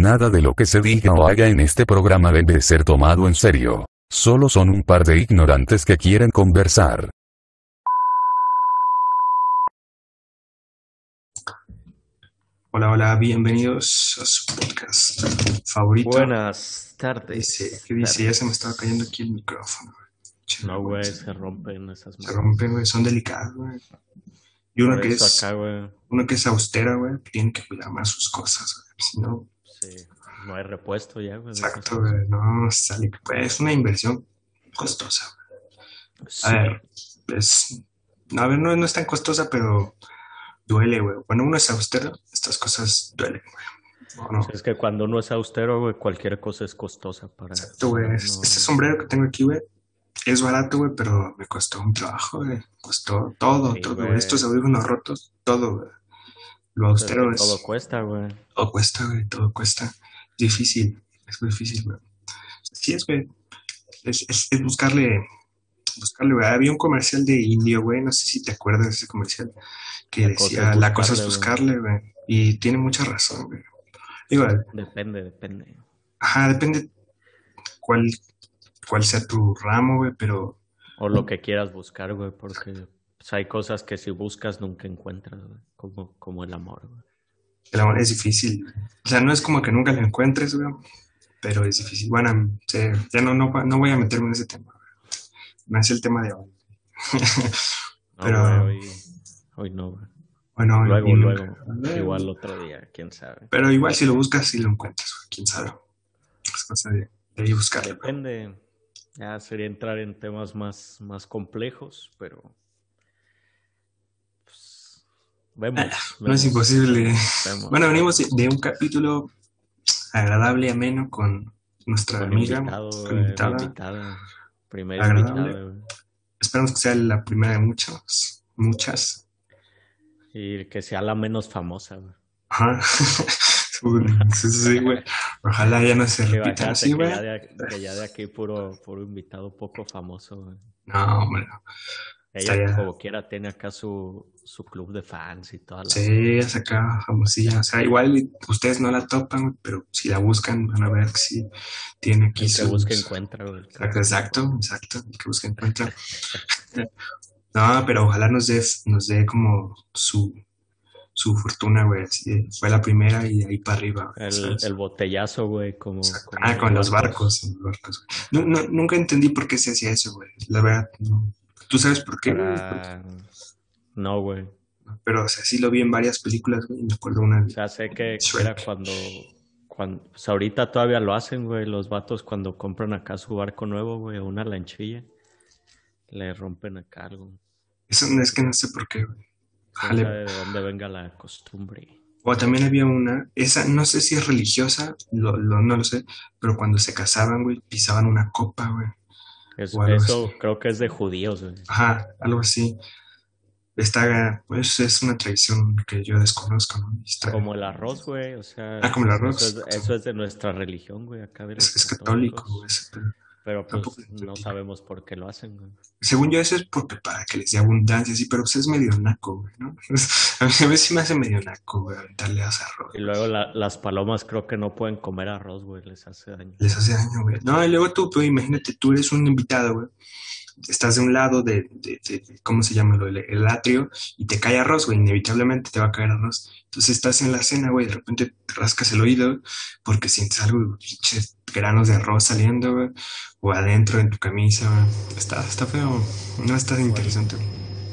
Nada de lo que se diga o haga en este programa debe ser tomado en serio. Solo son un par de ignorantes que quieren conversar. Hola, hola, bienvenidos a su podcast favorito. Buenas tardes. Dice, ¿Qué dice? Ya se me estaba cayendo aquí el micrófono. Che, No, güey, se rompen esas Se madres. rompen, güey, son delicados, güey. Y uno que es, acá, uno que es austera, güey, tiene que cuidar más sus cosas, güey. Si no, sí, no hay repuesto ya, de exacto, güey, no sale. Pues, es una inversión costosa. A ver, es, no, a ver, no, no es tan costosa, pero duele, güey. Cuando uno es austero, estas cosas duelen, güey. Es que cuando uno es austero, güey, cualquier cosa es costosa para... Exacto, güey. no- Este sombrero que tengo aquí, güey, es barato, güey, pero me costó un trabajo, güey. Costó todo, Sí, todo. Estos audífonos rotos, todo, güey. Lo austero es... todo cuesta, güey. Todo cuesta, güey, todo cuesta. Difícil, es muy difícil, güey. Sí, es, güey. Es, es, es buscarle, buscarle, güey. Había un comercial de indio, güey, no sé si te acuerdas de ese comercial, que La decía, la cosa es buscarle, buscarle, güey. Y tiene mucha razón, güey. Igual, Depende, depende. ajá, depende cuál, cuál sea tu ramo, güey, pero O lo que quieras buscar, güey, porque pues, hay cosas que si buscas nunca encuentras, güey. Como, como el amor, güey. el amor es difícil. O sea, no es como que nunca lo encuentres, güey, pero es difícil. Bueno, ya no, no, no voy a meterme en ese tema. No es el tema de hoy. No, Pero- güey, hoy, hoy no, güey. Bueno, Luego, y luego. Igual otro día, quién sabe. Pero igual si lo buscas, sí lo encuentras, quién sabe. Es cosa de, de ahí buscarlo. Depende. Ya sería entrar en temas más, más complejos, pero. Vemos, No es imposible. vemos. Bueno, venimos de, un capítulo agradable, ameno con nuestra Con amiga, invitado, con eh, invitada. invitada, Primera Agradable. invitada, güey. Esperamos que sea la primera de muchas, muchas. Y que sea la menos famosa, güey. Ajá. Sí, sí, güey. Ojalá ya no se imagínate así, que güey. ya, de, que ya de aquí puro, puro invitado poco famoso, güey. No, hombre. Ella Estaría- como quiera tiene acá su, su club de fans y toda la... Sí, es acá famosilla. O sea, igual ustedes no la topan, pero si la buscan van a ver sí tiene aquí El que busca encuentra, güey. Exacto, exacto, el que busca encuentra. No, pero ojalá nos dé, nos dé como su, su fortuna, güey. así fue la primera y de ahí para arriba. güey, El, botellazo, güey, como... Ah, con los barcos. barcos, los barcos. No, no, nunca entendí por qué se hacía eso, güey. La verdad, no. ¿Tú sabes por qué? Para- No, güey. Pero, o sea, sí lo vi en varias películas, güey. Me acuerdo una O sea, sé que Shrek. era cuando... cuando pues ahorita todavía lo hacen, güey, los vatos cuando compran acá su barco nuevo, güey, o una lanchilla, le rompen acá algo. Eso no es que no sé por qué, güey. Ojalá- sabe de dónde venga la costumbre. O también había una, esa no sé si es religiosa, lo, lo- no lo sé, pero cuando se casaban, güey, pisaban una copa, güey. Es- O algo eso creo que es de judíos, güey. Ajá, algo así. Está, pues es una tradición que yo desconozco, ¿no? Está- Como el arroz, güey, o sea... Ah, como el arroz. Eso es, eso es de nuestra religión, güey, acá de los es, es católico, güey. Pero pues Tampoco no sabemos por qué lo hacen, güey. Según yo, eso es porque para que les dé abundancia, sí, pero pues es medio naco, güey, ¿no? A mí, sí me hace medio naco, güey, aventarle arroz. Y luego la- las palomas creo que no pueden comer arroz, güey, les hace daño. Les hace daño, güey. No, y luego tú, pues, imagínate, tú eres un invitado, güey. Estás de un lado de, de- de- de- ¿cómo se llama? El, atrio y te cae arroz, güey. Inevitablemente te va a caer arroz. Entonces estás en la cena, güey. De repente te rascas el oído porque sientes algo, güey, pinches granos de arroz saliendo, güey. O adentro en tu camisa, güey. Está, está feo. No está interesante. güey.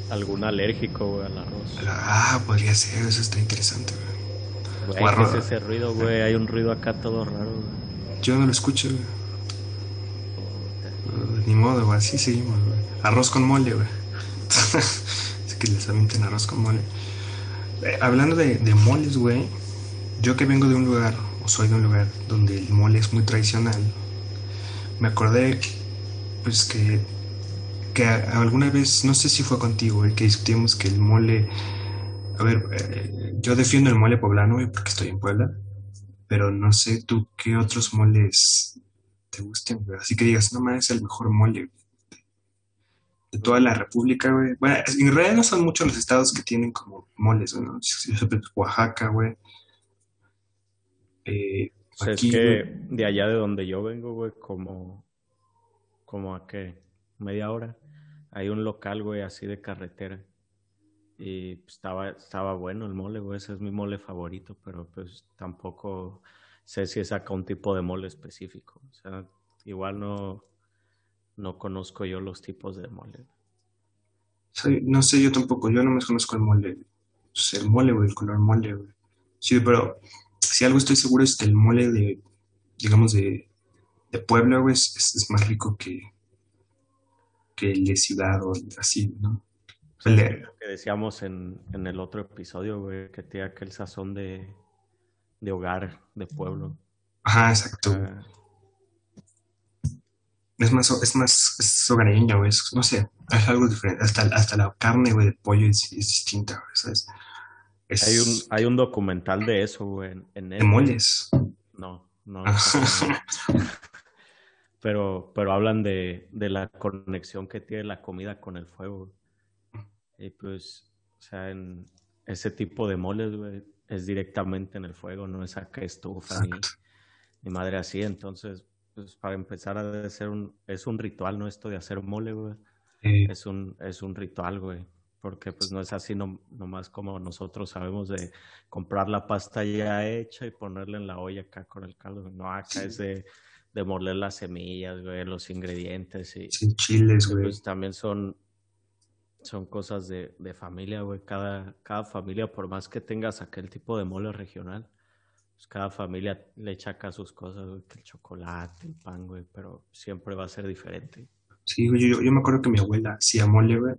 Algún alérgico, güey, al arroz. Ah, podría ser. Eso está interesante, güey. Güey, o ¿qué arroz. es ese ruido, güey? Hay un ruido acá todo raro, güey. Yo no lo escucho, güey. Uh, Ni modo, güey, así seguimos, güey. Arroz con mole, güey. es que les avienten arroz con mole. Eh, hablando de, de moles, güey. Yo que vengo de un lugar, o soy de un lugar donde el mole es muy tradicional, me acordé, pues que, que alguna vez, no sé si fue contigo, güey, que discutimos que el mole. A ver, eh, yo defiendo el mole poblano, güey, porque estoy en Puebla. Pero no sé tú qué otros moles te gusten, güey. Así que digas, no mames, es el mejor mole de toda la República, güey. Bueno, en realidad no son muchos los estados que tienen como moles, ¿no? Pues, Oaxaca, güey. Eh, es que de allá de donde yo vengo, güey, como, como a qué, media hora, hay un local, güey, así de carretera. Y pues, estaba, estaba bueno el mole, güey, ese es mi mole favorito, pero pues tampoco sé si es acá un tipo de mole específico. O sea, igual no, no conozco yo los tipos de mole. no sé, yo tampoco, yo no me conozco el mole. Pues, el mole, güey, el color mole, güey. Sí, pero si algo estoy seguro es que el mole de, digamos, de, de Puebla, güey, es, más rico que, que el de ciudad o así, ¿no? Lo que decíamos en, en el otro episodio, güey, que tiene aquel sazón de, de hogar, de pueblo. Ajá, exacto. Ah. es más, es más, es hogareño, güey, no sé, es algo diferente. Hasta, hasta la carne, güey, de pollo es, distinta, güey, ¿sabes? Hay, un, hay un documental de eso, güey, en, ¿De moles? No, no. pero, pero hablan de, de la conexión que tiene la comida con el fuego. Y pues, o sea, en ese tipo de moles, güey, es directamente en el fuego, no es a que estufa ni, madre así. Entonces, pues para empezar a hacer un, es un ritual, ¿no? Esto de hacer mole, güey. Es, un, es un ritual, güey. Porque pues no es así no, nomás como nosotros sabemos de comprar la pasta ya hecha y ponerla en la olla acá con el caldo. No, acá es de, de moler las semillas, güey, los ingredientes y... Sin chiles, güey. Pues también son son cosas de, de familia, güey. Cada, cada familia, por más que tengas aquel tipo de mole regional, pues cada familia le echa acá sus cosas, güey, el chocolate, el pan, güey, pero siempre va a ser diferente. Sí, güey, yo, yo me acuerdo que mi abuela hacía mole, güey,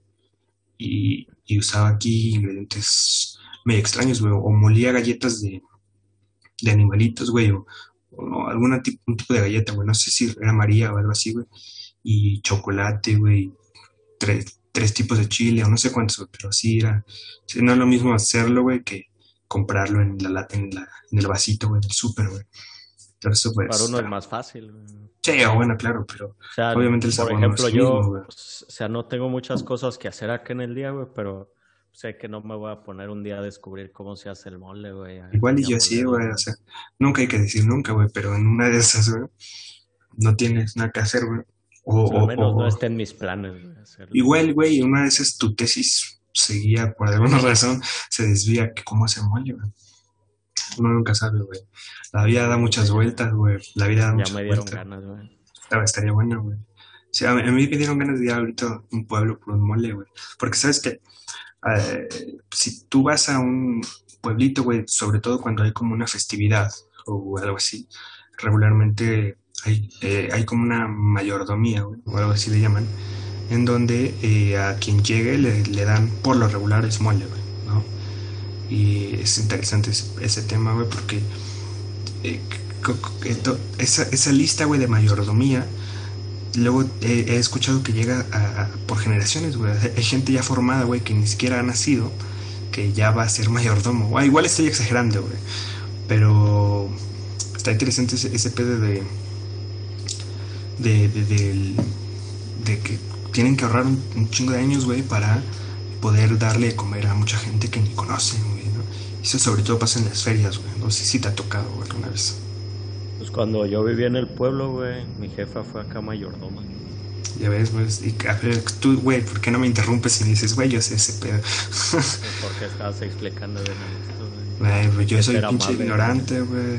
y, usaba aquí ingredientes medio extraños, güey, o molía galletas de, de animalitos, güey, o, algún tipo, un tipo de galleta, güey, no sé si era María o algo así, güey, y chocolate, güey, tres, tres tipos de chile o no sé cuántos, pero sí era, no es lo mismo hacerlo, güey, que comprarlo en la lata, en, la, en el vasito, güey, del súper, güey. Entonces, pues, Para uno es más fácil. Sí, bueno, claro, pero obviamente el sabor Por ejemplo, yo, o sea, no tengo muchas cosas que hacer aquí en el día, güey, pero sé que no me voy a poner un día a descubrir cómo se hace el mole, güey. Igual y yo sí, güey, o sea, nunca hay que decir nunca, güey, pero en una de esas, güey, no tienes nada que hacer, güey. O, al menos no está en mis planes. Igual, güey, una vez es tu tesis seguía, por alguna razón, se desvía que cómo se güey. Uno nunca sabe, güey. La vida da muchas vueltas, güey. La vida da muchas vueltas. Ya me dieron ganas, güey. estaría bueno, güey. Sí, a, mí, me dieron ganas de ir ahorita un pueblo por un mole, güey. Porque sabes que eh, si tú vas a un pueblito, güey, sobre todo cuando hay como una festividad o algo así, regularmente hay, eh, hay como una mayordomía, o algo así le llaman, en donde eh, a quien llegue le, le, dan por lo regular es mole, ¿no? Y es interesante ese, tema, güey, porque eh, esa, esa, lista, güey, de mayordomía, luego he escuchado que llega a, por generaciones, güey. Hay gente ya formada, güey, que ni siquiera ha nacido, que ya va a ser mayordomo. igual estoy exagerando, güey, pero está interesante ese, pedo de de, de, que tienen que ahorrar un, chingo de años, güey, para poder darle de comer a mucha gente que ni conocen. Eso sobre todo pasa en las ferias, güey. No sé si te ha tocado, güey, alguna vez. Pues cuando yo vivía en el pueblo, güey, mi jefa fue acá mayordoma. Ya ves, pues, y a ver, tú, güey, ¿por qué no me interrumpes y me dices, güey, yo sé ese pedo? Porque estabas explicando de esto, güey. Güey, yo soy pinche ignorante, güey.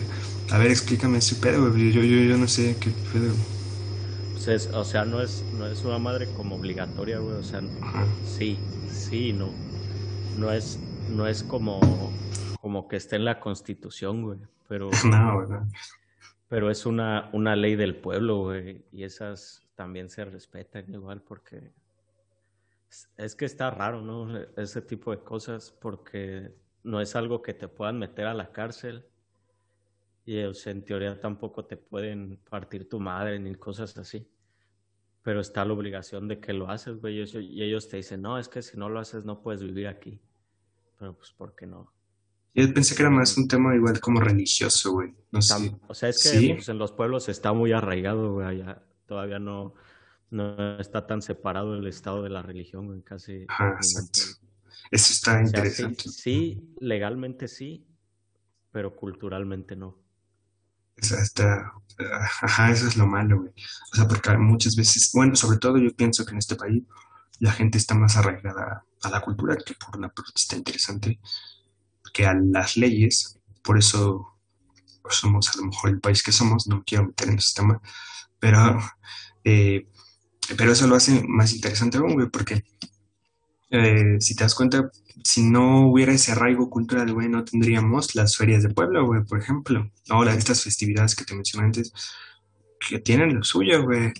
A ver, explícame ese pedo, güey. Yo, yo, yo no sé qué pedo. Pues o sea, no es, no es una madre como obligatoria, güey. O sea, sí, sí, no. No es, no es como, como que esté en la constitución, güey. Pero, no, pero es una, una ley del pueblo, güey. Y esas también se respetan igual porque es que está raro, ¿no? Ese tipo de cosas porque no es algo que te puedan meter a la cárcel y en teoría tampoco te pueden partir tu madre ni cosas así. Pero está la obligación de que lo haces, güey. Y ellos te dicen, no, es que si no lo haces no puedes vivir aquí. Pero pues, ¿por qué no? Yo pensé que era más un tema igual como religioso, güey. No sé. O sea, es que pues, en los pueblos está muy arraigado, güey. Allá todavía no, no está tan separado el estado de la religión, güey. Casi. Eso está interesante. sí, legalmente sí, pero culturalmente no. hasta, ajá, eso es lo malo, güey. O sea, porque muchas veces, bueno, sobre todo yo pienso que en este país la gente está más arraigada a la cultura que por una protesta interesante que a las leyes. Por eso somos a lo mejor el país que somos, no quiero meter en ese tema, pero, eh, pero eso lo hace más interesante aún, güey, porque eh, si te das cuenta, si no hubiera ese arraigo cultural, güey, no tendríamos las ferias de pueblo, güey, por ejemplo. Ahora, estas festividades que te mencioné antes, que tienen lo suyo, güey.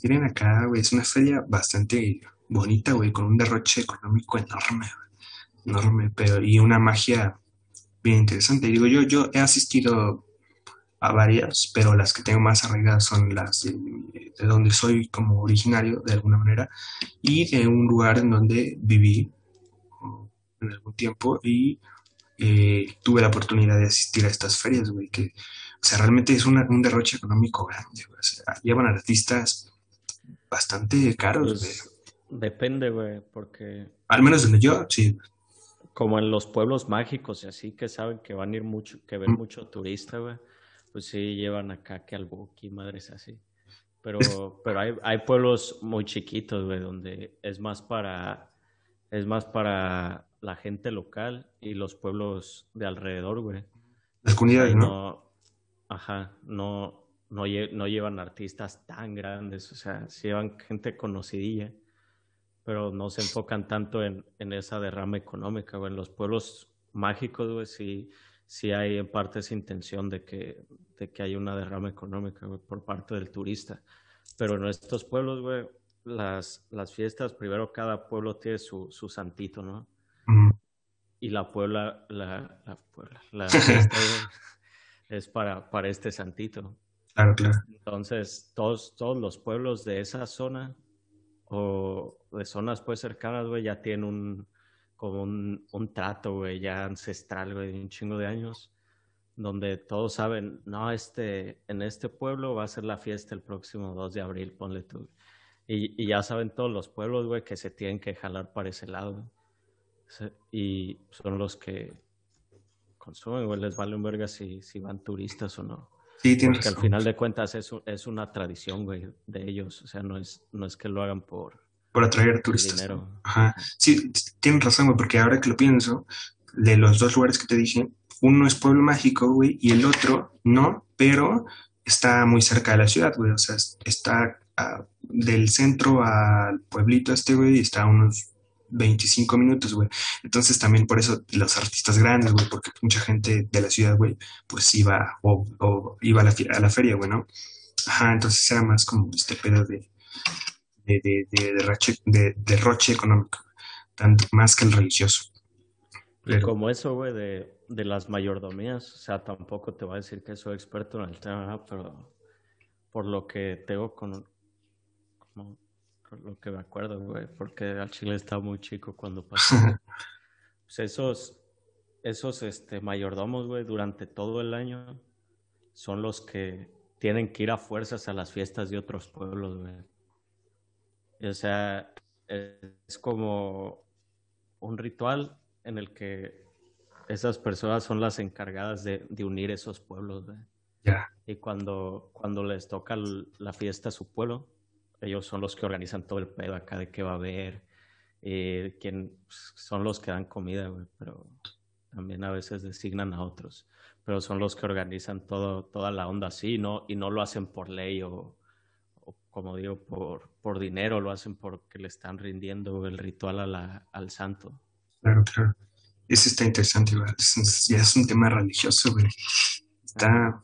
Tienen acá, güey, es una feria bastante bonita, güey, con un derroche económico enorme, enorme, pero y una magia bien interesante. Y digo, yo, yo he asistido a varias, pero las que tengo más arraigadas son las de, donde soy como originario, de alguna manera, y de un lugar en donde viví en algún tiempo y eh, tuve la oportunidad de asistir a estas ferias, güey, que, o sea, realmente es un derroche económico grande, güey. O sea, llevan artistas bastante caros, pues, Depende, güey, porque... Al menos donde yo, sí. Como en los pueblos mágicos y así, que saben que van a ir mucho, que ven mucho turista, güey pues sí llevan acá que al y madres así. Pero, pero hay, hay pueblos muy chiquitos, güey, donde es más para es más para la gente local y los pueblos de alrededor, güey. Las comunidades, ¿no? Ajá, no, no, no llevan artistas tan grandes, o sea, sí llevan gente conocidilla, pero no se enfocan tanto en, en esa derrama económica, güey. En los pueblos mágicos, güey, sí, sí hay en parte esa intención de que, de que hay una derrama económica por parte del turista. Pero en estos pueblos, güey, las, las fiestas, primero cada pueblo tiene su, su santito, ¿no? Y la puebla, la, la, puebla, la fiesta es para, para este santito. Claro, claro. Entonces, todos, todos los pueblos de esa zona o de zonas pues cercanas, güey, ya tienen un, como un, un trato, güey, ya ancestral, güey, de un chingo de años, donde todos saben, no, este, en este pueblo va a ser la fiesta el próximo 2 de abril, ponle tú. Y, y ya saben todos los pueblos, güey, que se tienen que jalar para ese lado. Y son los que consumen, güey, les vale un verga si, si van turistas o no. Sí, tienes Porque al final de cuentas es, es una tradición, güey, de ellos. O sea, no es, no es que lo hagan por, por atraer turistas. Ajá. Sí, tienes razón, güey, porque ahora que lo pienso, de los dos lugares que te dije, uno es Pueblo Mágico, güey, y el otro no, pero está muy cerca de la ciudad, güey. O sea, está ah, del centro al pueblito este, güey, está a unos 25 minutos, güey. Entonces también por eso los artistas grandes, güey, porque mucha gente de la ciudad, güey, pues iba o, iba a la, a la feria, güey, ¿no? Ajá, entonces era más como este pedo de, de, de, de, derroche, económico, tanto más que el religioso. Y como eso, güey, de, de las mayordomías, o sea, tampoco te voy a decir que soy experto en el tema, pero por lo que tengo con, como, lo que me acuerdo, güey, porque al Chile estaba muy chico cuando pasó. pues esos, esos este, mayordomos, güey, durante todo el año son los que tienen que ir a fuerzas a las fiestas de otros pueblos, güey. O sea, es como un ritual en el que esas personas son las encargadas de, unir esos pueblos. Y cuando, cuando les toca la fiesta a su pueblo, ellos son los que organizan todo el pedo acá de qué va a haber, eh, quién, pues, son los que dan comida, pero también a veces designan a otros, pero son los que organizan todo, toda la onda así, ¿no? Y no lo hacen por ley o, como digo, por, por dinero, lo hacen porque le están rindiendo el ritual a la, al santo. Claro, claro. Eso está interesante, güey. ya es un tema religioso, güey. Está,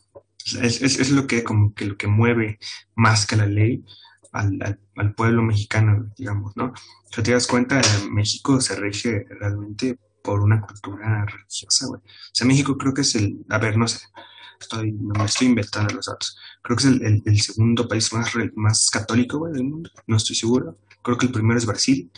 es, es, lo que como que lo que mueve más que la ley al, al, pueblo mexicano, digamos, ¿no? Si te das cuenta, México se rige realmente por una cultura religiosa, güey. O sea, México creo que es el, a ver, no sé, estoy, me estoy inventando los datos. Creo que es el, el, segundo país más, más católico güey, del mundo, no estoy seguro. Creo que el primero es Brasil,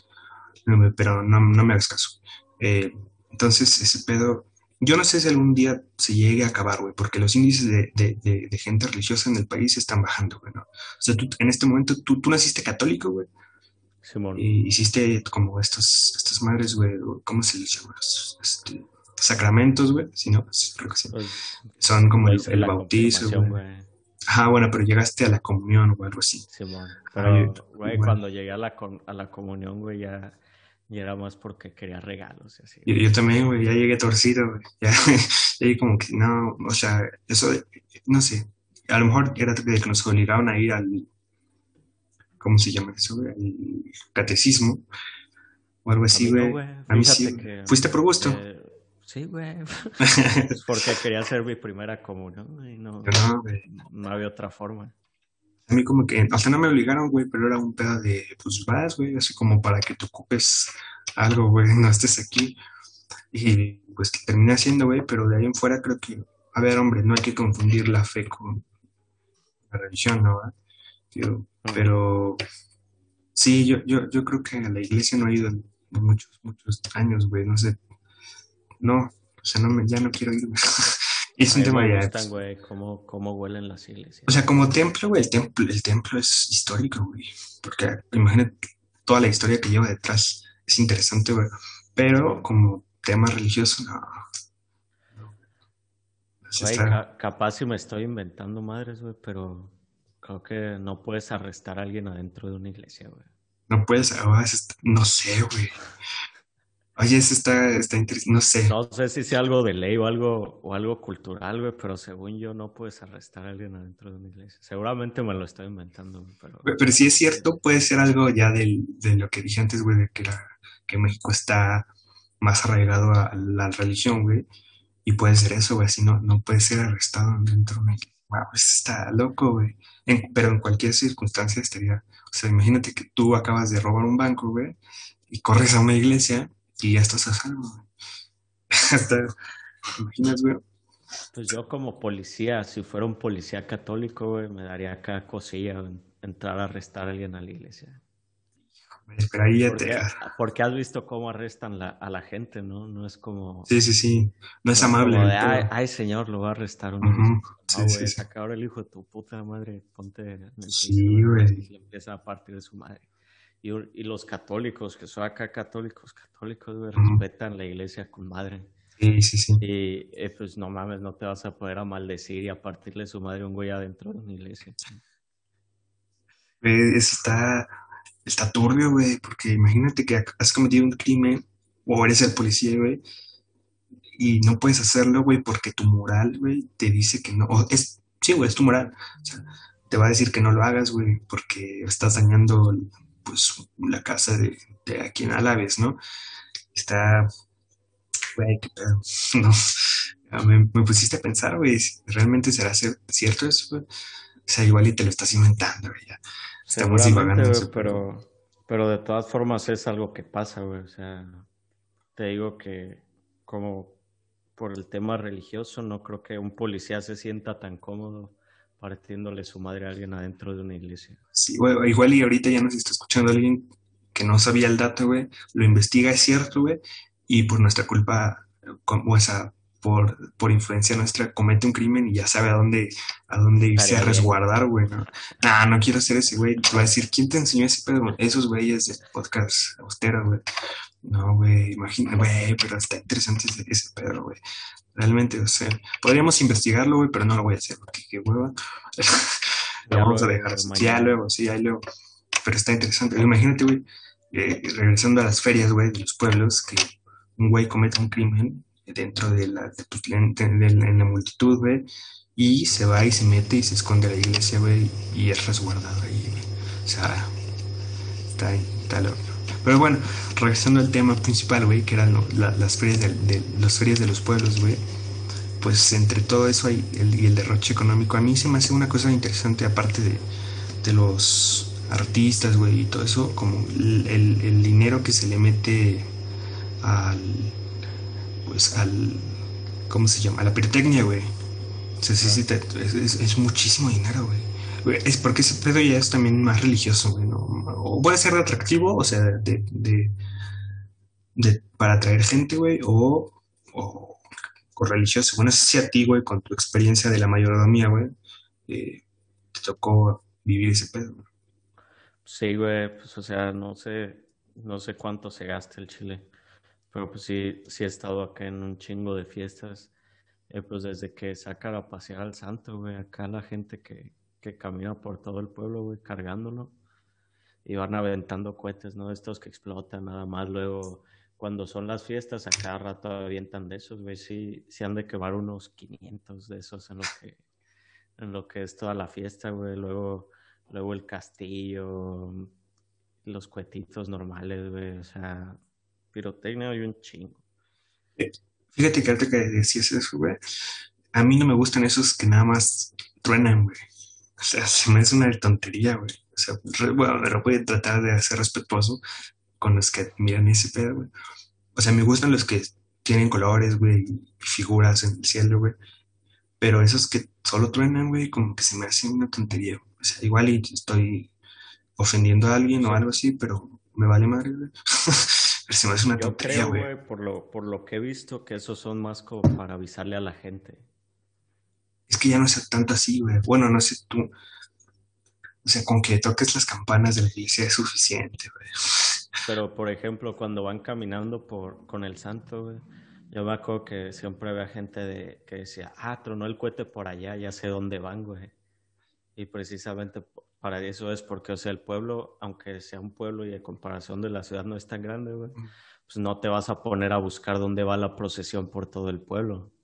pero no, no me hagas caso. Eh, entonces, ese pedo, yo no sé si algún día se llegue a acabar, güey, porque los índices de, de, de, gente religiosa en el país están bajando, güey, ¿no? O sea, tú, en este momento, tú, tú naciste católico, güey. Simón. Y hiciste como estas, estas madres, güey, ¿cómo se les llama? Este, sacramentos, güey. Si no, pues, creo que sí. Pues, Son como el, el confirmación, güey. Ajá, bueno, pero llegaste a la comunión o algo así. Simón. Pero, güey, bueno. cuando llegué a la, con- a la comunión, güey, ya, ya era más porque quería regalos y así. Yo, yo también, güey, ya llegué torcido, güey. Ya, como que no, o sea, eso, no sé. A lo mejor era que nos obligaban a ir al, ¿cómo se llama eso, güey? Al catecismo o algo así, no, güey. A mí sí. que, ¿Fuiste por gusto? eh, sí, güey. Es porque quería hacer mi primera comunión y no, no, no había otra forma. A mí como que, o sea, no me obligaron, güey, pero era un pedo de, pues vas, güey, así como para que te ocupes algo, güey, no estés aquí. Y pues que terminé haciendo, güey, pero de ahí en fuera creo que, a ver, hombre, no hay que confundir la fe con la religión, ¿no? pero sí, yo, yo, yo creo que a la iglesia no he ido en muchos, muchos años, güey, no sé. No, o sea, no me, ya no quiero ir, es un tema me ya. gustan, güey, cómo, cómo huelen las iglesias. O sea, como templo, güey, el templo, el templo es histórico, güey. Porque imagínate toda la historia que lleva detrás. Es interesante, güey. Pero como tema religioso, no. Güey, ca- capaz si me estoy inventando madres, güey, pero creo que no puedes arrestar a alguien adentro de una iglesia, güey. no puedes, ah, no sé, güey. Oye, eso está, está interesante, no sé. No sé si sea algo de ley o algo, o algo cultural, güey, pero según yo no puedes arrestar a alguien adentro de una iglesia. Seguramente me lo estoy inventando, güey, pero... Pero si es cierto, puede ser algo ya del, de lo que dije antes, güey, de que, la- que México está más arraigado a la religión, güey. Y puede ser eso, güey, así no, no puede ser arrestado dentro de una iglesia. Wow, eso está loco, güey. En- pero en cualquier circunstancia estaría. O sea, imagínate que tú acabas de robar un banco, güey, y corres a una iglesia ya estás a salvo. Hasta, imaginas, güey. Pues yo como policía, si fuera un policía católico, güey, me daría acá cosilla en- entrar a arrestar a alguien a la iglesia. Pero ahí ya Porque, te. porque has visto cómo arrestan la- a la gente, ¿no? No es como... Sí, sí, sí. No es amable. de, ay, ay, señor, lo va a arrestar una Ujú, iglesia. sí, No, sí, güey, sí. saca ahora el hijo de tu puta madre, ponte Sí, güey. Y le empieza a partir de su madre. Y, y los católicos, que son acá católicos, católicos, güey, respetan la iglesia con madre. Sí, sí, sí. Y eh, pues no mames, no te vas a poder a maldecir y a partirle su madre a un güey adentro de una iglesia. Güey, eso está, está turbio, güey, porque imagínate que has cometido un crimen o eres el policía, güey, y no puedes hacerlo, güey, porque tu moral, güey, te dice que no. O es, sí, güey, es tu moral. O sea, te va a decir que no lo hagas, güey, porque estás dañando, pues, la casa de, de a quien alabes, ¿no? Está, güey, qué pedo. No, Ya me, me pusiste a pensar, güey, si ¿realmente será cier- cierto eso, güey? O sea, igual y te lo estás inventando, güey. Estamos divagando. súper. pero, pero de todas formas es algo que pasa, güey. O sea, te digo que como por el tema religioso, no creo que un policía se sienta tan cómodo partiéndole su madre a alguien adentro de una iglesia. Sí, güey, igual y ahorita ya nos está escuchando alguien que no sabía el dato, güey, lo investiga, es cierto, güey, y por nuestra culpa, com- o sea, por, por influencia nuestra, comete un crimen y ya sabe a dónde, a dónde irse a resguardar, güey, ¿no? Nah, no quiero ser ese güey, va a decir, ¿quién te enseñó ese pedo? Esos güeyes de podcast austero, güey. No, güey, imagina, güey, pero está interesante ese, ese pedo, güey. Realmente, o sea, podríamos investigarlo, güey, pero no lo voy a hacer, porque qué hueva. Lo vamos a dejar. Ya luego, sí, ya luego. Pero está interesante. Imagínate, güey, eh, regresando a las ferias, güey, de los pueblos, que un güey cometa un crimen dentro de la, pues, de- la multitud, güey, y se va y se mete y se esconde a la iglesia, güey, y es resguardado ahí, güey. O sea, está ahí, está loco. Pero bueno, regresando al tema principal, güey, que eran las ferias de, las ferias de los pueblos, güey. Pues entre todo eso hay el, y el derroche económico, a mí se me hace una cosa interesante, aparte de, de los artistas, güey, y todo eso, como el- el dinero que se le mete al, pues al, ¿cómo se llama? A la pirotecnia, güey. O sea, sí, sí, te- es, es- es muchísimo dinero, güey. Es porque ese pedo ya es también más religioso, güey, ¿no? O puede ser atractivo, o sea, de, de, de- para atraer gente, güey, o, o, o religioso. Bueno, si a ti, güey, con tu experiencia de la mayordomía, güey, eh, te tocó vivir ese pedo. güey. Sí, güey, pues o sea, no sé, no sé cuánto se gasta el chile, Pero pues sí, sí he estado acá en un chingo de fiestas. Eh, pues desde que sacan a pasear al santo, güey, acá la gente que, que camina por todo el pueblo, güey, cargándolo. Y van aventando cohetes, ¿no? Estos que explotan nada más. Luego, cuando son las fiestas, a cada rato avientan de esos, güey. Sí, sí han de quemar unos 500 de esos en lo que, en lo que es toda la fiesta, güey. Luego, luego el castillo, los cuetitos normales, güey. O sea, pirotecnia y un chingo. Fíjate que ahorita que decías eso, güey. A mí no me gustan esos que nada más truenan, güey. O sea, se me hace una tontería, güey. O sea, bueno, pero voy a tratar de ser respetuoso con los que miran ese pedo, güey. O sea, me gustan los que tienen colores, güey, y figuras en el cielo, güey. Pero esos que solo truenan, güey, como que se me hacen una tontería. O sea, igual estoy ofendiendo a alguien o algo así, pero me vale madre, güey. pero se me hace una Yo tontería, creo, güey. por lo, por lo que he visto, que esos son más como para avisarle a la gente. Es que ya no es tanto así, güey. Bueno, no sé tú. O sea, con que toques las campanas de la iglesia es suficiente, güey. Pero, por ejemplo, cuando van caminando por, con el santo, güey, yo me acuerdo que siempre había gente de, que decía, ah, tronó el cohete por allá, ya sé dónde van, güey. Y precisamente para eso es porque, o sea, el pueblo, aunque sea un pueblo y en comparación de la ciudad no es tan grande, güey, pues no te vas a poner a buscar dónde va la procesión por todo el pueblo.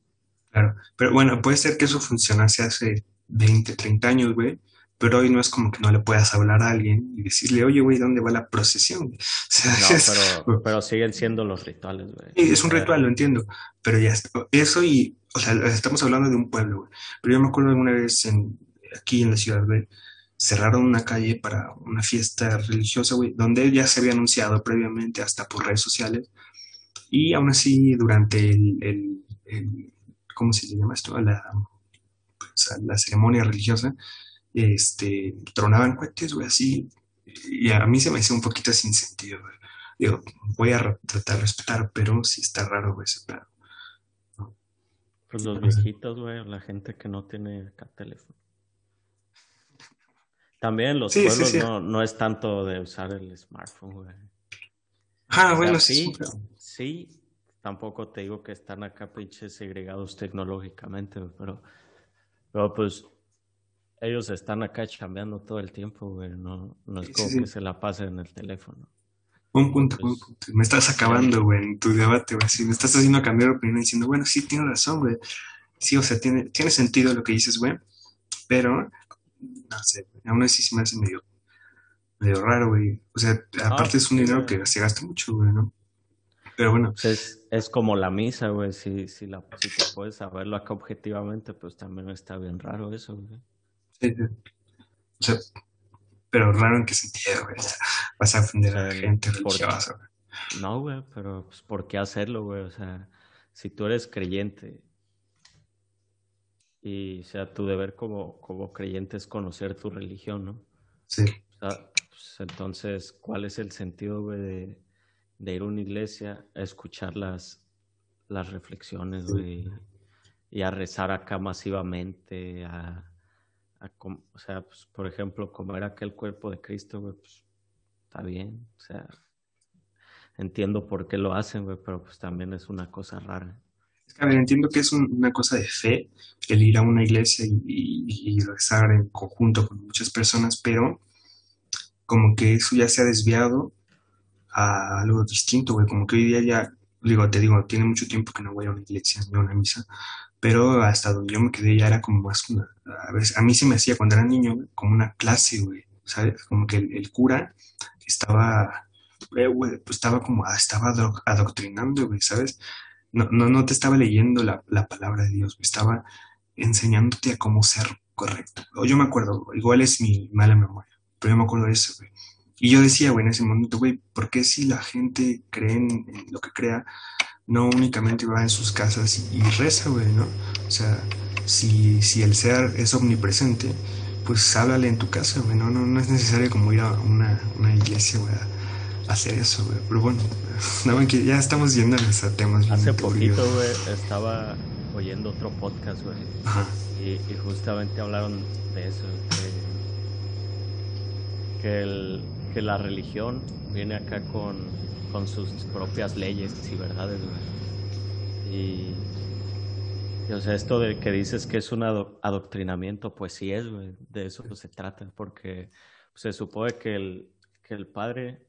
Claro. Pero bueno, puede ser que eso funcionase hace 20, 30 años, güey. Pero hoy no es como que no le puedas hablar a alguien y decirle, oye, güey, ¿dónde va la procesión? güey?" O sea, No, es, pero, pero siguen siendo los rituales, güey. Sí, es un ritual, lo entiendo, pero ya, eso y, o sea, estamos hablando de un pueblo, güey. Pero yo me acuerdo alguna vez en, aquí en la ciudad, güey, cerraron una calle para una fiesta religiosa, güey, donde ya se había anunciado previamente hasta por redes sociales, y aún así durante el, el- el- ¿cómo se llama esto? La, pues, la ceremonia religiosa, este, tronaban cohetes, güey, así, y a mí se me hacía un poquito sin sentido, güey. Digo, voy a tratar de respetar, pero sí está raro, güey, ese pedo. Pues los viejitos, güey, la gente que no tiene acá teléfono. También los Sí, pueblos sí. no, no es tanto de usar el smartphone, güey. Ah, O bueno, sí, sí, tampoco te digo que están acá pinches segregados tecnológicamente, pero, pero pues ellos están acá chambeando todo el tiempo, güey, no, no es como que se la pasen en el teléfono. Un punto, un Pues, punto. Me estás acabando, güey, en tu debate, güey. Si me estás haciendo cambiar de opinión diciendo, bueno, sí, tienes razón, güey. Sí, o sea, tiene, tiene sentido lo que dices, güey. Pero, no sé, aún así se me hace medio, medio raro, güey. O sea, aparte es un dinero que se gasta mucho, güey, ¿no? Pero bueno, es, es como la misa, güey, si, si, la, si te puedes saberlo acá objetivamente, pues también está bien raro eso, güey. sí, sí. O sea, pero raro en qué sentido, güey. Vas a ofender a la gente religiosa, güey. No, güey, pero pues, ¿por qué hacerlo, güey? O sea, si tú eres creyente y, o sea, tu deber como, como creyente es conocer tu religión, ¿no? Sí, O sea, pues, entonces, ¿cuál es el sentido, güey, de, de ir a una iglesia a escuchar las, las reflexiones, güey, y a rezar acá masivamente, a, o sea, pues, por ejemplo, comer aquel cuerpo de Cristo, güey, pues, está bien, o sea, entiendo por qué lo hacen, güey, pero pues también es una cosa rara. Es que, a ver, entiendo que es un- una cosa de fe el ir a una iglesia y, y- y rezar en conjunto con muchas personas, pero como que eso ya se ha desviado a algo distinto, güey. Como que hoy día ya, digo, te digo, tiene mucho tiempo que no voy a una iglesia ni a una misa, pero hasta donde yo me quedé ya era como más una, a veces, a mí se me hacía cuando era niño, como una clase, güey, ¿sabes? Como que el, el cura estaba, eh, güey, pues estaba como, estaba adoctrinando, güey, ¿sabes? No, no, no te estaba leyendo la, la palabra de Dios, estaba enseñándote a cómo ser correcto. O yo me acuerdo, igual es mi mala memoria, pero yo me acuerdo de eso. Y yo decía, güey, en ese momento, güey, ¿por qué si la gente cree en, lo que crea, no únicamente va en sus casas y reza, güey, ¿no? O sea, si, si el ser es omnipresente, pues háblale en tu casa, güey, no, no, no es necesario como ir a una, una iglesia, güey, hacer eso, güey. Pero bueno, no, güey, que ya estamos yéndonos a temas Hace poquito, güey, estaba oyendo otro podcast, güey, Ajá, y, y justamente hablaron de eso, que, que, el, que la religión viene acá con, con sus propias leyes y verdades, Y, o sea, esto de que dices que es un adoctrinamiento, pues sí es, güey, de eso se trata, porque se supone que el, que el padre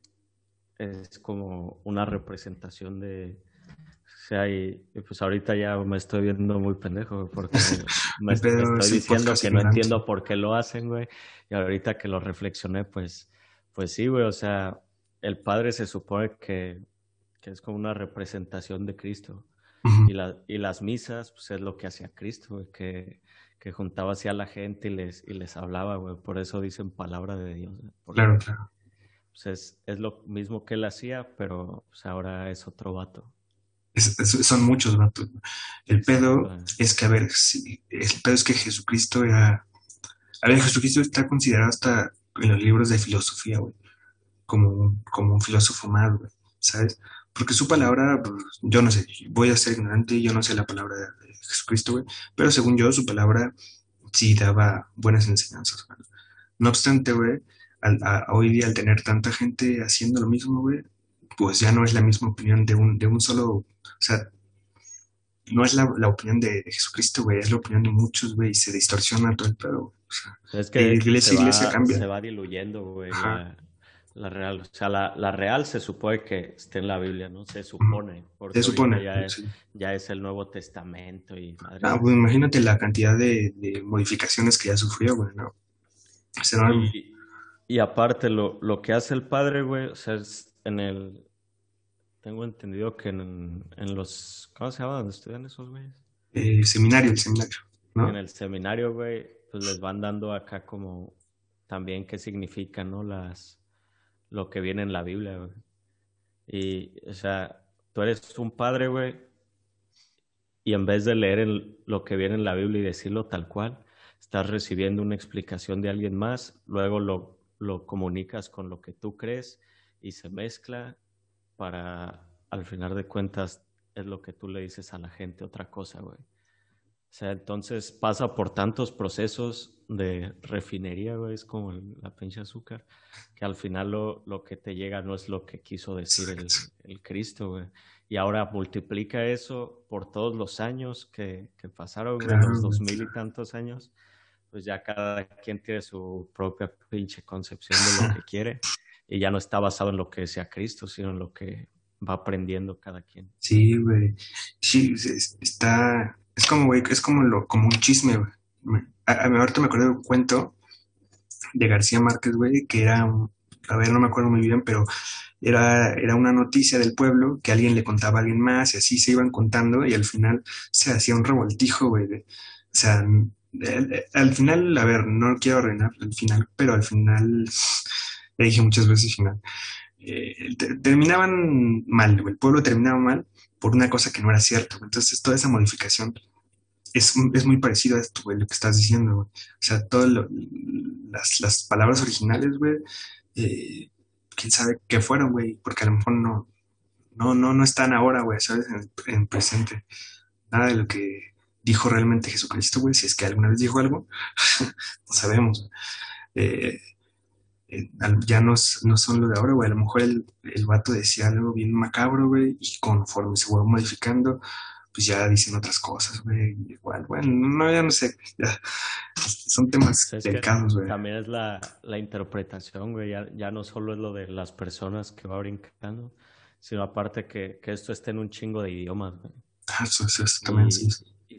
es como una representación de, o sea, y, pues ahorita ya me estoy viendo muy pendejo porque me, estoy diciendo que no entiendo por qué lo hacen, güey. Y ahorita que lo reflexioné, pues, pues sí, güey, o sea, el Padre se supone que, que es como una representación de Cristo. y, la, y las misas, pues es lo que hacía Cristo, güey, que, que juntaba así a la gente y les, y les hablaba, güey. Por eso dicen palabra de Dios. claro, claro. Pues es, es, lo mismo que él hacía, pero pues ahora es otro vato. son muchos vatos. El pedo es que, a ver, el pedo es que Jesucristo era... A ver, Jesucristo está considerado hasta en los libros de filosofía, güey como un, como un filósofo más, güey, ¿sabes? Porque su palabra, pues, yo no sé, voy a ser ignorante, yo no sé la palabra de Jesucristo, güey, pero según yo, su palabra sí daba buenas enseñanzas, güey. No obstante, güey, hoy día al tener tanta gente haciendo lo mismo, güey, pues ya no es la misma opinión de un, de un solo, o sea, no es la, la opinión de, Jesucristo, güey, es la opinión de muchos, güey, y se distorsiona todo el pedo. O sea, es que la iglesia, cambia. Se va diluyendo, güey. La real, o sea, la, la, real se supone que esté en la Biblia, ¿no? Se supone. se supone. Ya es, ya es, el Nuevo Testamento y madre. Ah, pues imagínate la cantidad de, de, modificaciones que ya sufrió, güey, ¿no? y, y, aparte, lo, lo, que hace el padre, güey, o sea, es en el. Tengo entendido que en, en los. ¿Cómo se llama? ¿Dónde estudian esos güeyes? Eh, seminario, el seminario. ¿no? En el seminario, güey, pues les van dando acá como también qué significan, ¿no? Las lo que viene en la Biblia, güey. Y, o sea, tú eres un padre, güey, y en vez de leer lo que viene en la Biblia y decirlo tal cual, estás recibiendo una explicación de alguien más, luego lo, lo comunicas con lo que tú crees y se mezcla para, al final de cuentas, es lo que tú le dices a la gente, otra cosa, güey. O sea, entonces pasa por tantos procesos de refinería, güey, es como la pinche azúcar, que al final lo, lo, que te llega no es lo que quiso decir el, el, Cristo, güey. Y ahora multiplica eso por todos los años que, que pasaron, güey, los dos mil y tantos años, pues ya cada quien tiene su propia pinche concepción de lo que quiere y ya no está basado en lo que decía Cristo, sino en lo que va aprendiendo cada quien. Sí, güey. Sí, está es como, güey, es como, lo, como un chisme, güey. A, a, ahorita me acuerdo de un cuento de García Márquez, güey, que era, a ver, no me acuerdo muy bien, pero era, era una noticia del pueblo que alguien le contaba a alguien más y así se iban contando y al final se hacía un revoltijo, güey. o sea, al final, a ver, no quiero arruinar el final, pero al final, le dije muchas veces final, eh, terminaban mal, el pueblo terminaba mal por una cosa que no era cierto. Entonces, toda esa modificación es, es muy parecido a esto, lo que estás diciendo. O sea, todas las, las, palabras originales, güey, eh, quién sabe qué fueron, güey, porque a lo mejor no, no, no, no están ahora, güey, ¿sabes? En, en presente. Nada de lo que dijo realmente Jesucristo, güey, si es que alguna vez dijo algo, no sabemos. Eh, eh, ya no, no, son lo de ahora, güey. A lo mejor el, el vato decía algo bien macabro, güey, y conforme se fue modificando, pues ya dicen otras cosas, güey. Igual, bueno, no, ya no sé. son temas delicados, güey. También es la, la interpretación, güey. Ya, ya, no solo es lo de las personas que va brincando, sino aparte que, que esto esté en un chingo de idiomas, güey. Ah, eso, eso, también, sí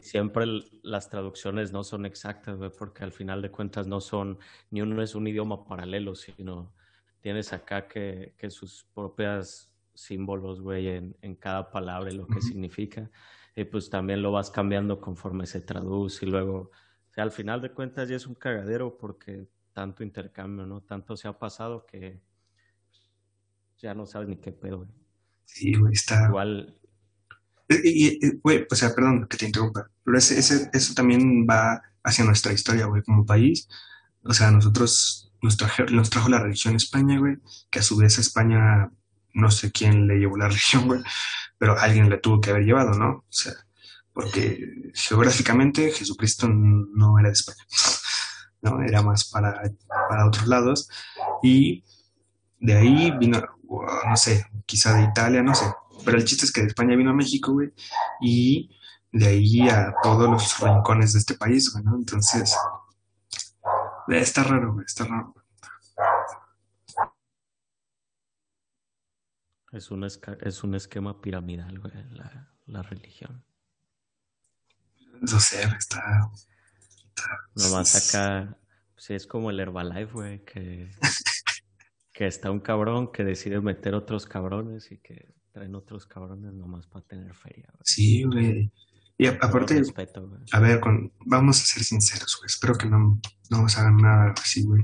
siempre las traducciones no son exactas, güey, porque al final de cuentas no son, ni uno es un idioma paralelo, sino tienes acá que, que sus propias símbolos, güey, en, en, cada palabra y lo que significa. Y pues también lo vas cambiando conforme se traduce y luego, o sea, al final de cuentas ya es un cagadero porque tanto intercambio, ¿no? Tanto se ha pasado que ya no sabes ni qué pedo, güey. Sí, güey, está. Igual, y, güey, o sea, perdón que te interrumpa, pero ese, ese, eso también va hacia nuestra historia, güey, como país. O sea, nosotros nos, nos trajo la religión España, güey, que a su vez a España, no sé quién le llevó la religión, güey, pero alguien le tuvo que haber llevado, ¿no? O sea, porque geográficamente Jesucristo no era de España, ¿no? Era más para, para otros lados. Y de ahí vino, no sé, quizá de Italia, no sé. Pero el chiste es que de España vino a México, güey, y de ahí a todos los rincones de este país, güey, ¿no? Entonces, está raro, güey, está raro. Es un, es un esquema piramidal, güey, la, la religión. No sé, está... Nomás acá, sí, es como el Herbalife, güey, que, que está un cabrón que decide meter otros cabrones y que traen otros cabrones nomás para tener feria. Güey. Sí, güey. Y aparte, a ver, vamos a ser sinceros, güey. Espero que no, no nos hagan nada así, güey.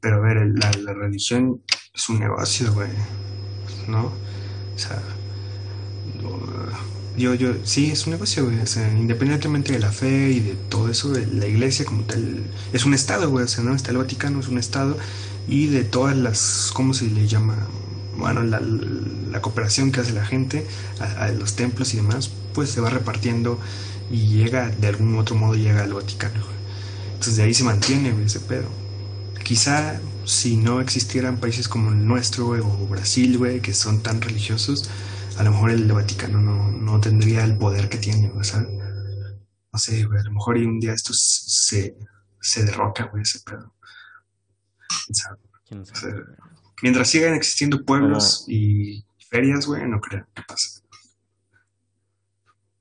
Pero a ver, la, la religión es un negocio, güey. ¿No? O sea, yo, yo, sí, es un negocio, güey. O sea, independientemente de la fe y de todo eso, de la iglesia como tal, es un estado, güey. O sea, ¿no? Está el Vaticano, es un estado. Y de todas las, ¿cómo se le llama? Bueno, la, la cooperación que hace la gente a, los templos y demás, pues se va repartiendo y llega, de algún otro modo, llega al Vaticano. Entonces de ahí se mantiene, ese pedo. Quizá si no existieran países como el nuestro, güey, o Brasil, güey, que son tan religiosos, a lo mejor el Vaticano no, no tendría el poder que tiene, ¿sabes? No sé, güey, a lo mejor un día esto se, se derroca, güey, ese pedo. ¿Quién sabe? Mientras sigan existiendo pueblos y ferias, güey, no creo que pase.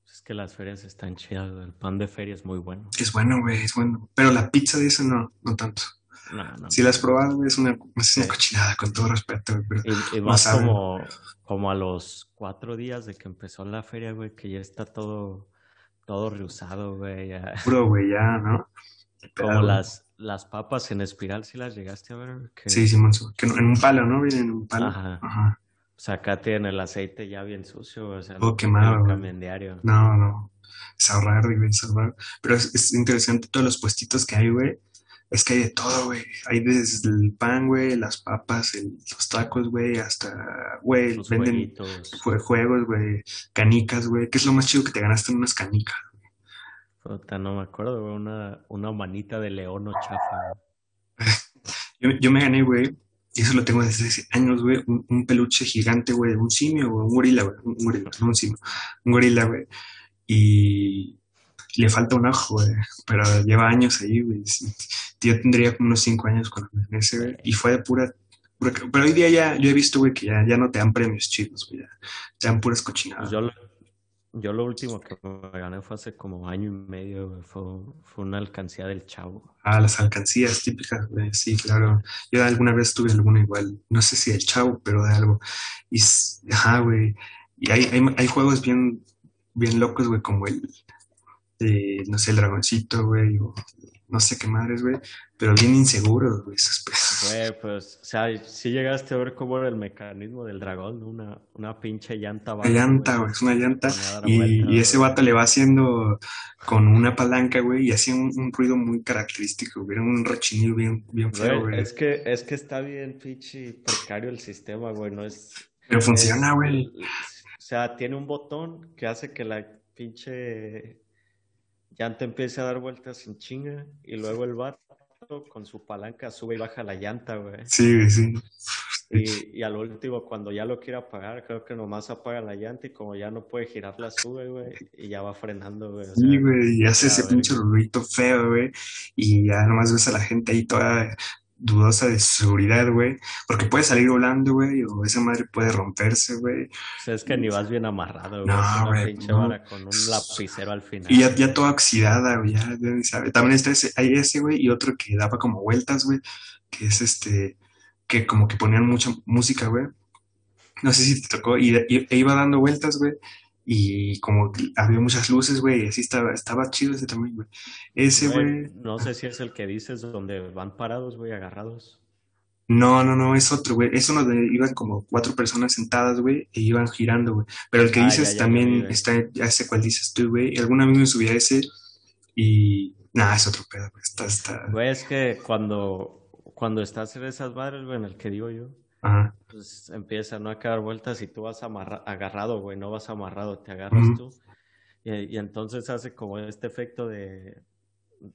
Es que las ferias están chidas, el pan de feria es muy bueno. Es bueno, güey, es bueno. Pero la pizza de esa no, no tanto. si la has probado, es una, es una cochinada, con todo respeto, güey. Pero y, más como, como a los cuatro días de que empezó la feria, güey, que ya está todo, todo reusado, güey. Puro, güey, ya, ¿no? Como las, las papas en espiral, si las llegaste a ver. Sí, sí, manso. Que en un palo, ¿no? Vienen en un palo. Ajá. Ajá. O sea, acá tienen el aceite ya bien sucio, o sea, oh, quemado. diario. No, no. Es ahorrar, güey, es ahorrar. Pero es, es, interesante todos los puestitos que hay, güey. Es que hay de todo, güey. Hay desde el pan, güey, las papas, los tacos, güey, hasta, güey, venden juegos, güey, canicas, güey. ¿Qué es lo más chido que te ganaste en unas canicas? No me acuerdo, güey, una, una manita de león o chafa. yo, yo me gané, güey, y eso lo tengo desde hace años, güey, un, peluche gigante, güey, un simio, güey, un gorila, güey, un gorila, no un simio, un gorila, güey. Y le falta un ojo, güey, pero lleva años ahí, güey. Yo tendría como unos cinco años con ese, güey, y fue de pura, Pero hoy día ya, yo he visto, güey, que ya, ya no te dan premios chicos, güey, ya, te dan puras cochinadas. Yo, yo lo último que me gané fue hace como año y medio, fue, fue una alcancía del chavo. Ah, las alcancías típicas, sí, claro. Yo alguna vez tuve alguna igual, no sé si el chavo, pero de algo. Y, ajá, güey. Y hay, hay, hay, juegos bien, bien locos, güey, como el, eh, no sé, el dragoncito, güey, o no sé qué madres, güey, pero bien inseguro, güey, esos Güey, pues, o sea, si llegaste a ver cómo era el mecanismo del dragón, una, una pinche llanta. Una llanta, güey, es una llanta. Y, ese vato le va haciendo con una palanca, güey, y hacía un, ruido muy característico, güey, un rechinillo bien, bien feo, güey. Es que, es que está bien pinche precario el sistema, güey, no es... Pero funciona, güey. O sea, tiene un botón que hace que la pinche llanta empiece a dar vueltas sin chinga y luego el vato con su palanca sube y baja la llanta, güey. Sí, sí. Y, y, al último, cuando ya lo quiere apagar, creo que nomás apaga la llanta y como ya no puede girar, la sube, güey, y ya va frenando, güey. sí, güey, y hace ese pinche ruidito feo, güey, y ya nomás ves a la gente ahí toda dudosa de seguridad, güey. Porque puede salir volando, güey, o esa madre puede romperse, güey. O sea, es que ni vas bien amarrado, güey. No, güey. con un lapicero al final. Y ya, ya toda oxidada, güey, ya, sabe. También está ese, hay ese, güey, y otro que daba como vueltas, güey, que es este, que como que ponían mucha música, güey. No sé si te tocó, y, y e iba dando vueltas, güey y como había muchas luces, güey, así estaba, estaba chido ese también, güey. Ese, güey. No sé si es el que dices donde van parados, güey, agarrados. No, no, no, es otro, güey. Es uno donde iban como cuatro personas sentadas, güey, e iban girando, güey. Pero el que ah, dices también está, ya sé cuál dices tú, güey. Y alguna vez me subí a ese y. Nah, es otro pedo, güey. Está, está. Güey, es que cuando, cuando estás en esas barras, güey, en el que digo yo, pues empieza ¿no? a dar vueltas y tú vas agarrado, güey, no vas amarrado, te agarras tú. Y, entonces hace como este efecto de,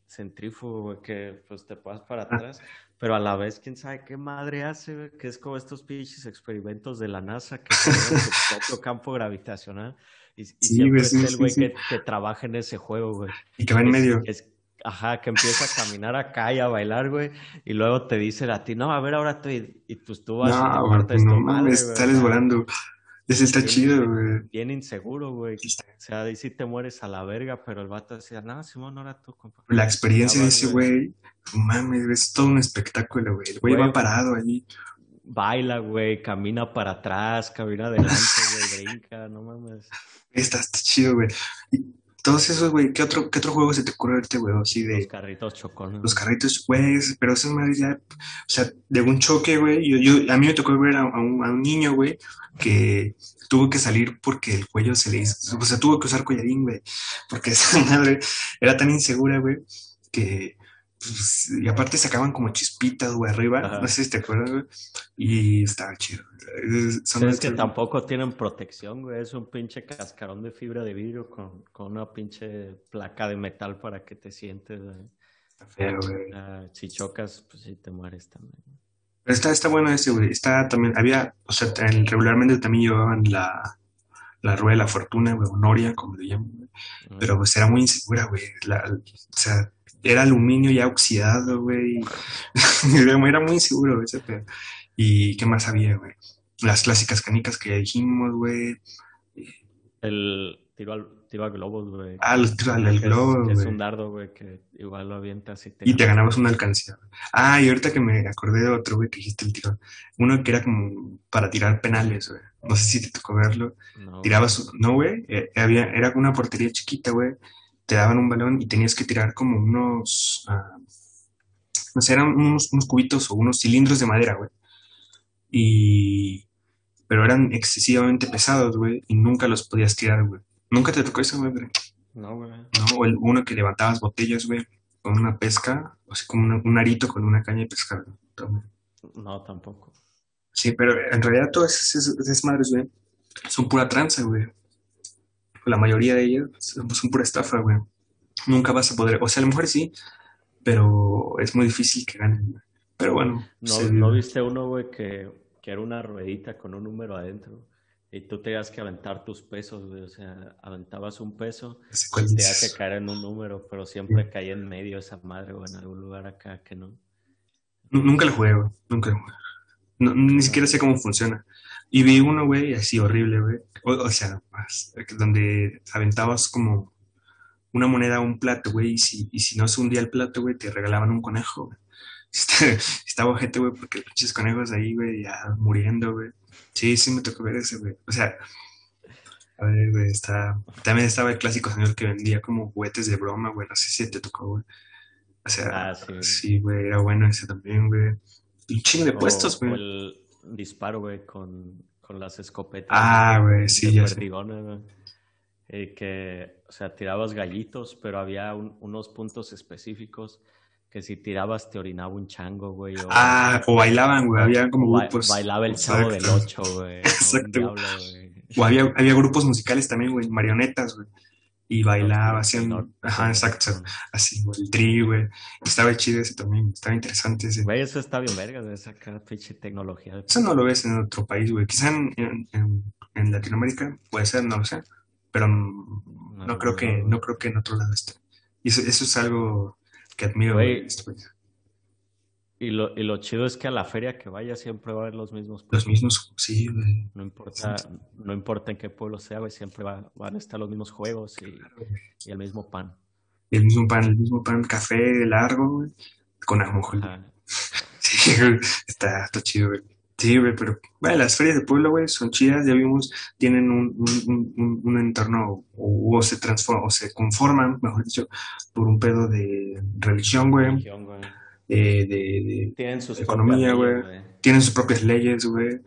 centrífugo, güey, que pues te pasas para atrás, pero a la vez, quién sabe qué madre hace, güey, que es como estos pinches experimentos de la NASA que tienen su propio campo gravitacional. Y, y siempre es el güey que, que, trabaja en ese juego, güey. Y que va en medio. Es, ajá, que empieza a caminar acá y a bailar, güey, y luego te dice a ti, no, a ver, ahora tú, y, pues tú vas no, y te no mames, sales volando. Ese está chido, güey. Bien inseguro, güey. O sea, ahí sí te mueres a la verga, pero el vato decía, no, Simón, ahora tú, compa. La experiencia de ese güey, mames, es todo un espectáculo, güey. El güey va parado allí. Baila, güey, camina para atrás, camina adelante, güey, brinca, no mames. Está, está chido, güey. Todos esos, güey, ¿qué otro, ¿qué otro juego se te ocurre verte, güey? Así de... Los carritos chocones. Los carritos, güey, pero eso es ya, o sea, de un choque, güey, yo, yo, a mí me tocó ver a, un, a un niño, güey, que tuvo que salir porque el cuello se le hizo, o sea, tuvo que usar collarín, güey, porque esa madre era tan insegura, güey, que pues, y aparte sacaban como chispitas, güey, arriba. No sé si te acuerdas, güey. Y estaba chido. Son es que tampoco tienen protección, güey. Es un pinche cascarón de fibra de vidrio con, con una pinche placa de metal para que te sientes, güey. Está feo, güey. si chocas, pues sí te mueres también. está, está bueno ese, güey. Está también, había, o sea, regularmente también llevaban la, la rueda de la fortuna, güey, o Noria, como le llaman, güey. Pero pues era muy insegura, güey. o sea, era aluminio ya oxidado, güey. era muy inseguro ese pedo. ¿Y qué más había, güey? Las clásicas canicas que ya dijimos, güey. El tiro al, tiro al globo, güey. Ah, al globo, güey. Es un dardo, güey, que igual lo avientas y te... Y te ganabas una alcancía. Ah, y ahorita que me acordé de otro, güey, que dijiste el tiro. Uno que era como para tirar penales, güey. No sé si te tocó verlo. No, Tirabas... No, güey. Eh, había... Era una portería chiquita, güey te daban un balón y tenías que tirar como unos, uh, no sé, eran unos, unos, cubitos o unos cilindros de madera, güey. Y, pero eran excesivamente pesados, güey, y nunca los podías tirar, güey. ¿Nunca te tocó eso, güey? No, güey. No, o el, uno que levantabas botellas, güey, con una pesca, o sea, como un arito con una caña de pescar, No, tampoco. Sí, pero en realidad todas esas, esas madres, güey, son pura tranza, güey la mayoría de ellos son pura estafa, güey. Nunca vas a poder, o sea, a lo mejor sí, pero es muy difícil que ganen. Pero bueno. ¿No, ¿no viste uno, güey, que, que, era una ruedita con un número adentro? Y tú tenías que aventar tus pesos, güey. O sea, aventabas un peso y tenías que caer en un número, pero siempre caía en medio esa madre o en algún lugar acá que no. Nunca lo jugué, güey. Nunca lo jugué. ni siquiera sé cómo funciona. Y vi uno, güey, así horrible, güey. O, sea, donde aventabas como una moneda a un plato, güey, y si, y si no se hundía el plato, güey, te regalaban un conejo, güey. Estaba gente, güey, porque pinches conejos ahí, güey, ya muriendo, güey. Sí, sí me tocó ver ese, güey. O sea, a ver, güey, está... También estaba el clásico señor que vendía como juguetes de broma, güey. No sé si te tocó, güey. O sea, ah, sí, güey, era bueno ese también, güey. Un chingo de puestos, güey disparo, güey, con, con las escopetas. Ah, güey, sí, ya sé. Eh, que, o sea, tirabas gallitos, pero había unos puntos específicos que si tirabas te orinaba un chango, güey. O, ah, o bailaban, güey, había como grupos. Bailaba el chavo del ocho, güey. Exacto. o había, había grupos musicales también, güey, marionetas, güey y bailaba, haciendo, ajá, exacto, así, el tri, güey, estaba chido ese también, estaba interesante ese. Güey, eso está bien verga, de sacar pinche tecnología. Eso no lo ves en otro país, güey, quizá en, en, Latinoamérica puede ser, no lo sé, pero no, creo que, no creo que en otro lado esté. Y eso, eso es algo que admiro, güey, este y lo, y lo chido es que a la feria que vaya siempre va a haber los mismos. Los mismos, sí, güey. No importa, no importa en qué pueblo sea, güey, siempre va, van a estar los mismos juegos y, y, el mismo pan. Y el mismo pan, el mismo pan, café largo, güey, con ajonjolí. Sí, güey, está, está chido, güey. Sí, güey, pero bueno, las ferias de pueblo, güey, son chidas, ya vimos, tienen un, un, un, un entorno o, o, se transforman, o se conforman, mejor dicho, por un pedo de religión, güey. Religión, güey eh, de, Tienen sus economía, güey. Tienen sus propias leyes, güey.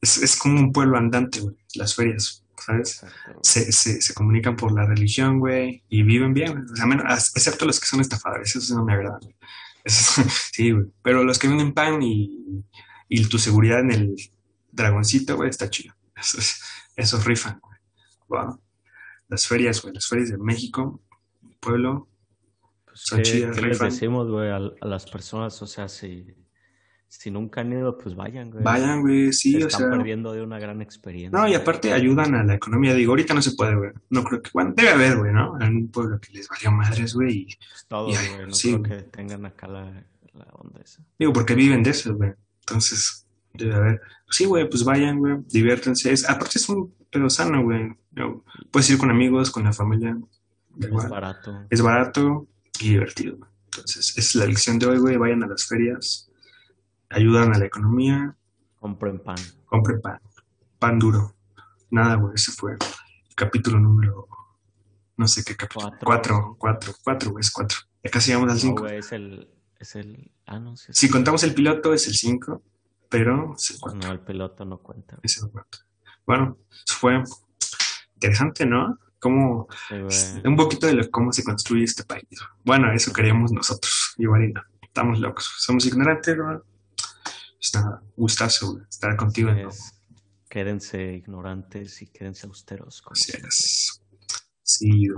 Es, es, como un pueblo andante, güey, las ferias, ¿sabes? Se, se, se, comunican por la religión, güey, y viven bien, o sea, menos, excepto los que son estafadores, eso no me agrada, güey. sí, güey. Pero los que venden pan y, y tu seguridad en el dragoncito, güey, está chido. Esos, esos rifan, güey. Las ferias, güey, las ferias de México, pueblo, son ¿Qué, chidas, qué les decimos, güey, a, a las personas? O sea, si, si nunca han ido, pues vayan, güey. Vayan, güey, sí, Se o están sea. perdiendo de una gran experiencia. No, y aparte ayudan a la economía. Digo, ahorita no se puede, güey. No creo que, bueno, debe haber, güey, ¿no? En un pueblo que les valió madres, güey. y- Pues todos, y- güey. No sí, creo güey. que tengan acá la, la onda esa. Digo, porque viven de eso, güey. Entonces, debe haber. Sí, güey, pues vayan, güey. Diviértanse. Es, aparte es un pedo sano, güey. Puedes ir con amigos, con la familia. Es igual. barato. Es barato y divertido. Entonces, es la lección de hoy, güey. Vayan a las ferias. Ayudan a la economía. Compren pan. Compren pan. Pan duro. Nada, güey. Ese fue el capítulo número. No sé qué capítulo. Cuatro. Cuatro. Cuatro. Cuatro, güey. Es cuatro. Ya casi llegamos al No, cinco. güey, es el, es el... Ah, no, sí. es- Si contamos el piloto, es el cinco. Pero es el. No, el piloto no cuenta. Es el. Bueno, fue interesante, ¿no? Cómo, Sí, un poquito de lo- cómo se construye este país. Bueno, eso queríamos nosotros, igual y no. Estamos locos. Somos ignorantes, ¿no? Nada, gustazo estar contigo. ¿no? Es- Quédense ignorantes y quédense austeros. Como Así es. Sí,